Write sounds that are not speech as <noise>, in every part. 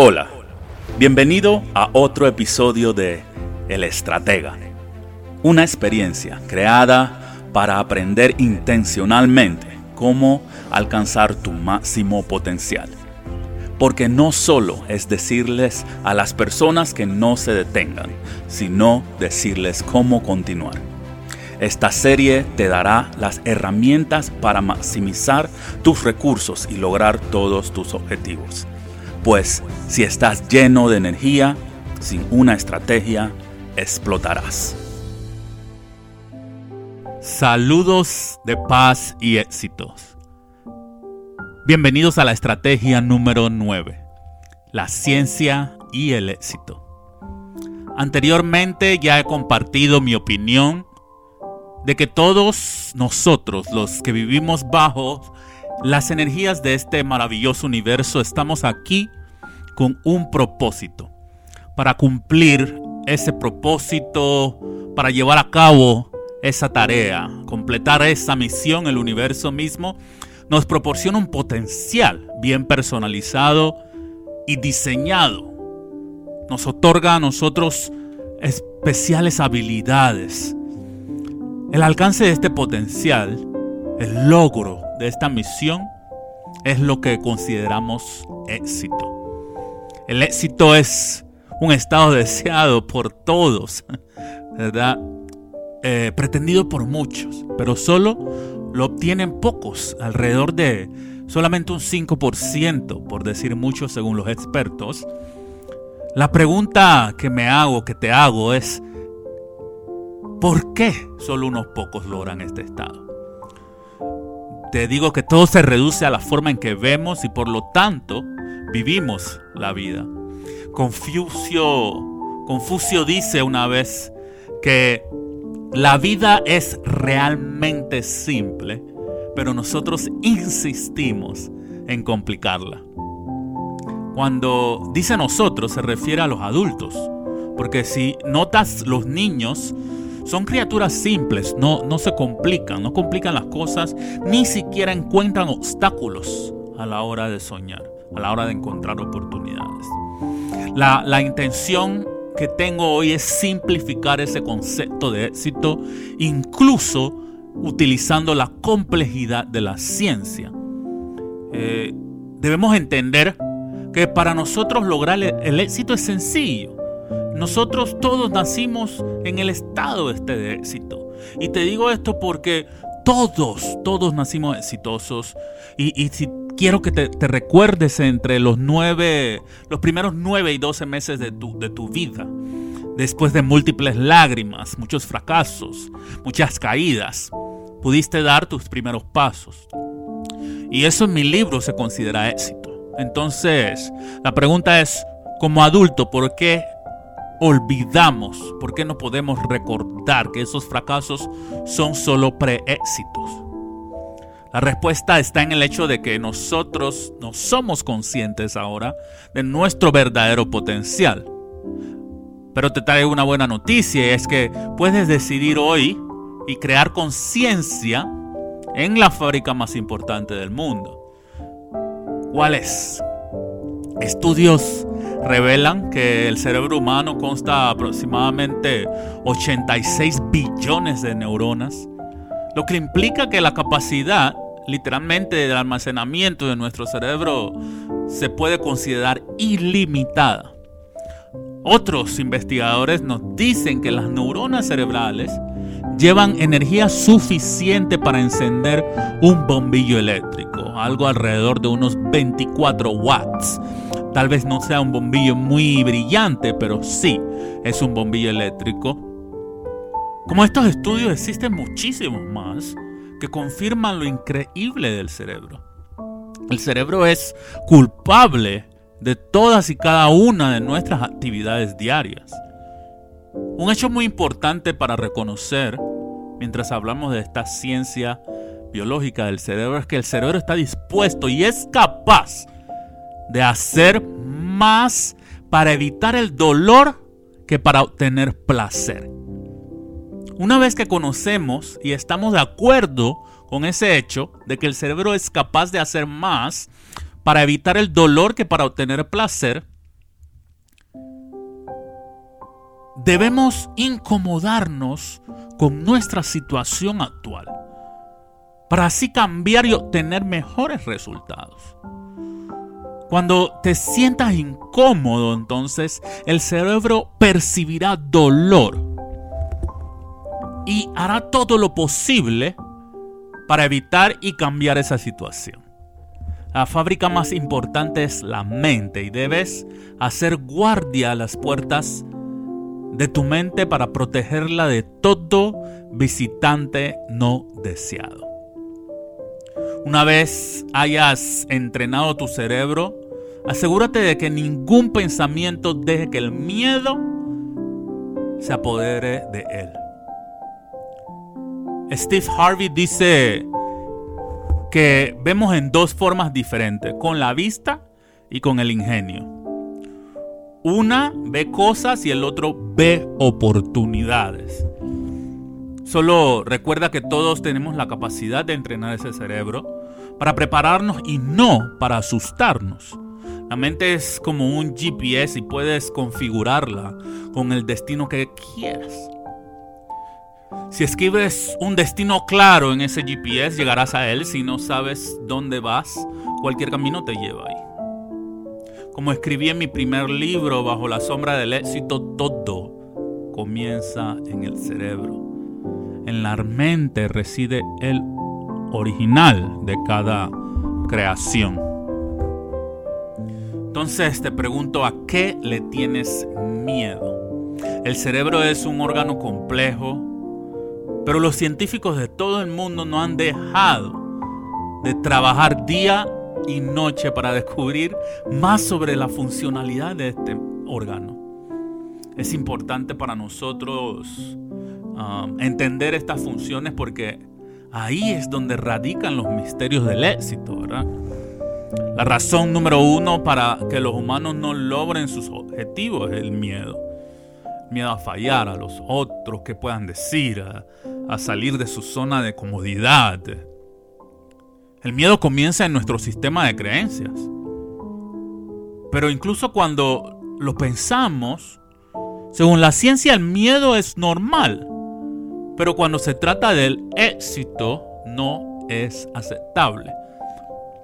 Hola, bienvenido a otro episodio de El Estratega, una experiencia creada para aprender intencionalmente cómo alcanzar tu máximo potencial. Porque no solo es decirles a las personas que no se detengan, sino decirles cómo continuar. Esta serie te dará las herramientas para maximizar tus recursos y lograr todos tus objetivos. Pues si estás lleno de energía, sin una estrategia, explotarás. Saludos de paz y éxitos. Bienvenidos a la estrategia número 9, la ciencia y el éxito. Anteriormente ya he compartido mi opinión de que todos nosotros, los que vivimos bajo las energías de este maravilloso universo, estamos aquí con un propósito. Para cumplir ese propósito, para llevar a cabo esa tarea, completar esa misión, el universo mismo nos proporciona un potencial bien personalizado y diseñado. Nos otorga a nosotros especiales habilidades. El alcance de este potencial, el logro de esta misión, es lo que consideramos éxito. El éxito es un estado deseado por todos, <laughs> ¿verdad? Eh, pretendido por muchos, pero solo lo obtienen pocos, alrededor de solamente un 5%, por decir mucho según los expertos. La pregunta que me hago, que te hago es, ¿por qué solo unos pocos logran este estado? Te digo que todo se reduce a la forma en que vemos y por lo tanto vivimos la vida. Confucio, Confucio dice una vez que la vida es realmente simple, pero nosotros insistimos en complicarla. Cuando dice nosotros se refiere a los adultos, porque si notas los niños son criaturas simples, no, no se complican, no complican las cosas, ni siquiera encuentran obstáculos a la hora de soñar a la hora de encontrar oportunidades. La, intención que tengo hoy es simplificar ese concepto de éxito, incluso utilizando la complejidad de la ciencia. Eh, debemos entender que para nosotros lograr el, éxito es sencillo. Nosotros todos nacimos en el estado este de éxito. Y te digo esto porque todos, todos nacimos exitosos. Y, y si quiero que te, recuerdes entre los nueve, los primeros nueve y doce meses de tu, de tu vida. Después de múltiples lágrimas, muchos fracasos, muchas caídas, pudiste dar tus primeros pasos. Y eso en mi libro se considera éxito. Entonces, la pregunta es, como adulto, ¿por qué olvidamos? ¿Por qué no podemos recordar que esos fracasos son solo preéxitos? La respuesta está en el hecho de que nosotros no somos conscientes ahora de nuestro verdadero potencial. Pero te traigo una buena noticia, es que puedes decidir hoy y crear conciencia en la fábrica más importante del mundo. ¿Cuál es? Estudios revelan que el cerebro humano consta aproximadamente 86 billones de neuronas lo que implica que la capacidad literalmente del almacenamiento de nuestro cerebro se puede considerar ilimitada. Otros investigadores nos dicen que las neuronas cerebrales llevan energía suficiente para encender un bombillo eléctrico, algo alrededor de unos 24 watts. Tal vez no sea un bombillo muy brillante, pero sí es un bombillo eléctrico como estos estudios existen muchísimos más que confirman lo increíble del cerebro. El cerebro es culpable de todas y cada una de nuestras actividades diarias. Un hecho muy importante para reconocer mientras hablamos de esta ciencia biológica del cerebro es que el cerebro está dispuesto y es capaz de hacer más para evitar el dolor que para obtener placer. Una vez que conocemos y estamos de acuerdo con ese hecho de que el cerebro es capaz de hacer más para evitar el dolor que para obtener placer, debemos incomodarnos con nuestra situación actual para así cambiar y obtener mejores resultados. Cuando te sientas incómodo, entonces el cerebro percibirá dolor y hará todo lo posible para evitar y cambiar esa situación. La fábrica más importante es la mente y debes hacer guardia a las puertas de tu mente para protegerla de todo visitante no deseado. Una vez hayas entrenado tu cerebro, asegúrate de que ningún pensamiento deje que el miedo se apodere de él. Steve Harvey dice que vemos en dos formas diferentes, con la vista y con el ingenio. Una ve cosas y el otro ve oportunidades. Solo recuerda que todos tenemos la capacidad de entrenar ese cerebro para prepararnos y no para asustarnos. La mente es como un GPS y puedes configurarla con el destino que quieras. Si escribes un destino claro en ese GPS, llegarás a él. Si no sabes dónde vas, cualquier camino te lleva ahí. Como escribí en mi primer libro, Bajo la sombra del éxito, todo comienza en el cerebro. En la mente reside el original de cada creación. Entonces te pregunto, ¿a qué le tienes miedo? El cerebro es un órgano complejo, pero los científicos de todo el mundo no han dejado de trabajar día y noche para descubrir más sobre la funcionalidad de este órgano. Es importante para nosotros um, entender estas funciones porque ahí es donde radican los misterios del éxito, ¿verdad? La razón número uno para que los humanos no logren sus objetivos es el miedo miedo a fallar, a los otros que puedan decir, a, salir de su zona de comodidad. El miedo comienza en nuestro sistema de creencias. Pero incluso cuando lo pensamos, según la ciencia el miedo es normal. Pero cuando se trata del éxito, no es aceptable.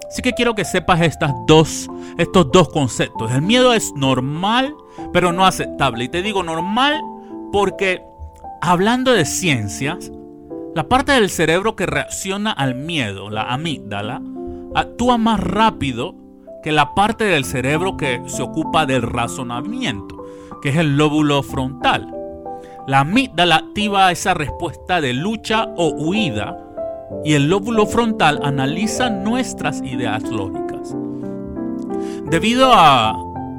Así que quiero que sepas estas dos, estos dos conceptos. El miedo es normal, pero no aceptable. Y te digo normal porque hablando de ciencias, la parte del cerebro que reacciona al miedo, la amígdala, actúa más rápido que la parte del cerebro que se ocupa del razonamiento, que es el lóbulo frontal. La amígdala activa esa respuesta de lucha o huida y el lóbulo frontal analiza nuestras ideas lógicas. Debido a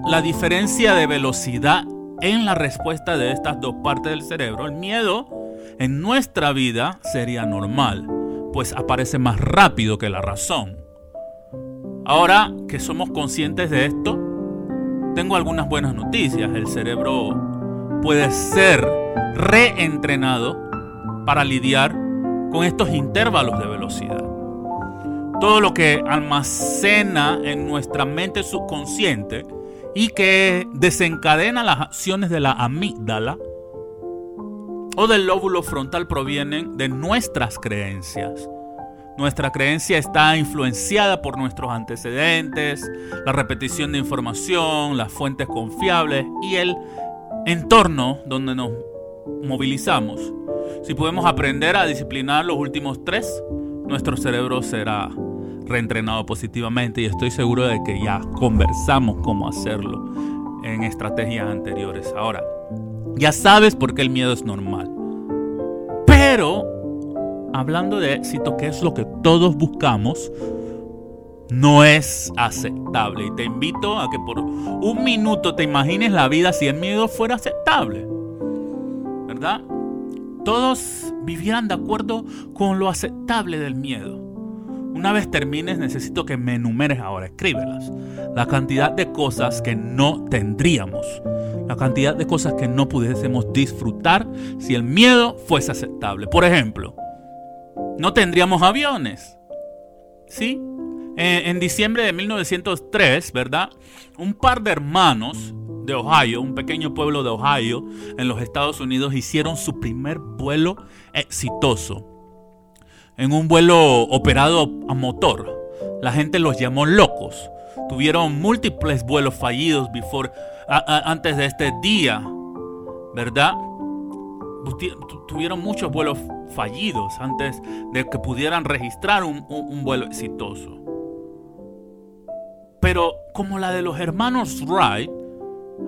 la diferencia de velocidad en la respuesta de estas dos partes del cerebro, el miedo en nuestra vida sería normal, pues aparece más rápido que la razón. Ahora que somos conscientes de esto, tengo algunas buenas noticias. El cerebro puede ser reentrenado para lidiar con estos intervalos de velocidad. Todo lo que almacena en nuestra mente subconsciente y que desencadena las acciones de la amígdala o del lóbulo frontal provienen de nuestras creencias. Nuestra creencia está influenciada por nuestros antecedentes, la repetición de información, las fuentes confiables y el entorno donde nos movilizamos. Si podemos aprender a disciplinar los últimos tres, nuestro cerebro será reentrenado positivamente y estoy seguro de que ya conversamos cómo hacerlo en estrategias anteriores. Ahora, ya sabes por qué el miedo es normal. Pero, hablando de éxito, que es lo que todos buscamos, no es aceptable. Y te invito a que por un minuto te imagines la vida si el miedo fuera aceptable. Todos vivieran de acuerdo con lo aceptable del miedo. Una vez termines, necesito que me enumeres ahora, escríbelas. La cantidad de cosas que no tendríamos. La cantidad de cosas que no pudiésemos disfrutar si el miedo fuese aceptable. Por ejemplo, no tendríamos aviones. ¿Sí? En, diciembre de 1903, ¿verdad? Un par de hermanos de Ohio, un pequeño pueblo de Ohio en los Estados Unidos, hicieron su primer vuelo exitoso. En un vuelo operado a motor. La gente los llamó locos. Tuvieron múltiples vuelos fallidos before, antes de este día, ¿verdad? Tuvieron muchos vuelos fallidos antes de que pudieran registrar un, un vuelo exitoso. Pero como la de los hermanos Wright,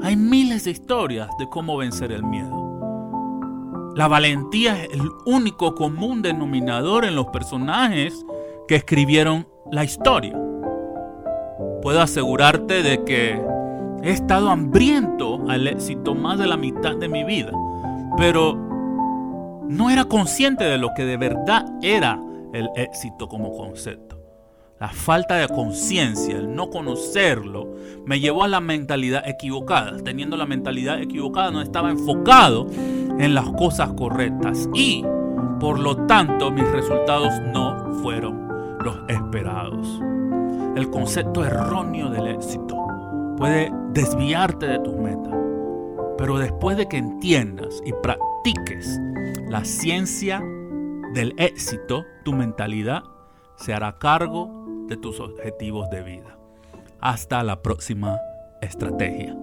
hay miles de historias de cómo vencer el miedo. La valentía es el único común denominador en los personajes que escribieron la historia. Puedo asegurarte de que he estado hambriento al éxito más de la mitad de mi vida, pero no era consciente de lo que de verdad era el éxito como concepto. La falta de conciencia, el no conocerlo, me llevó a la mentalidad equivocada. Teniendo la mentalidad equivocada no estaba enfocado en las cosas correctas y por lo tanto mis resultados no fueron los esperados. El concepto erróneo del éxito puede desviarte de tus metas, pero después de que entiendas y practiques la ciencia del éxito, tu mentalidad se hará cargo de tus objetivos de vida. Hasta la próxima estrategia.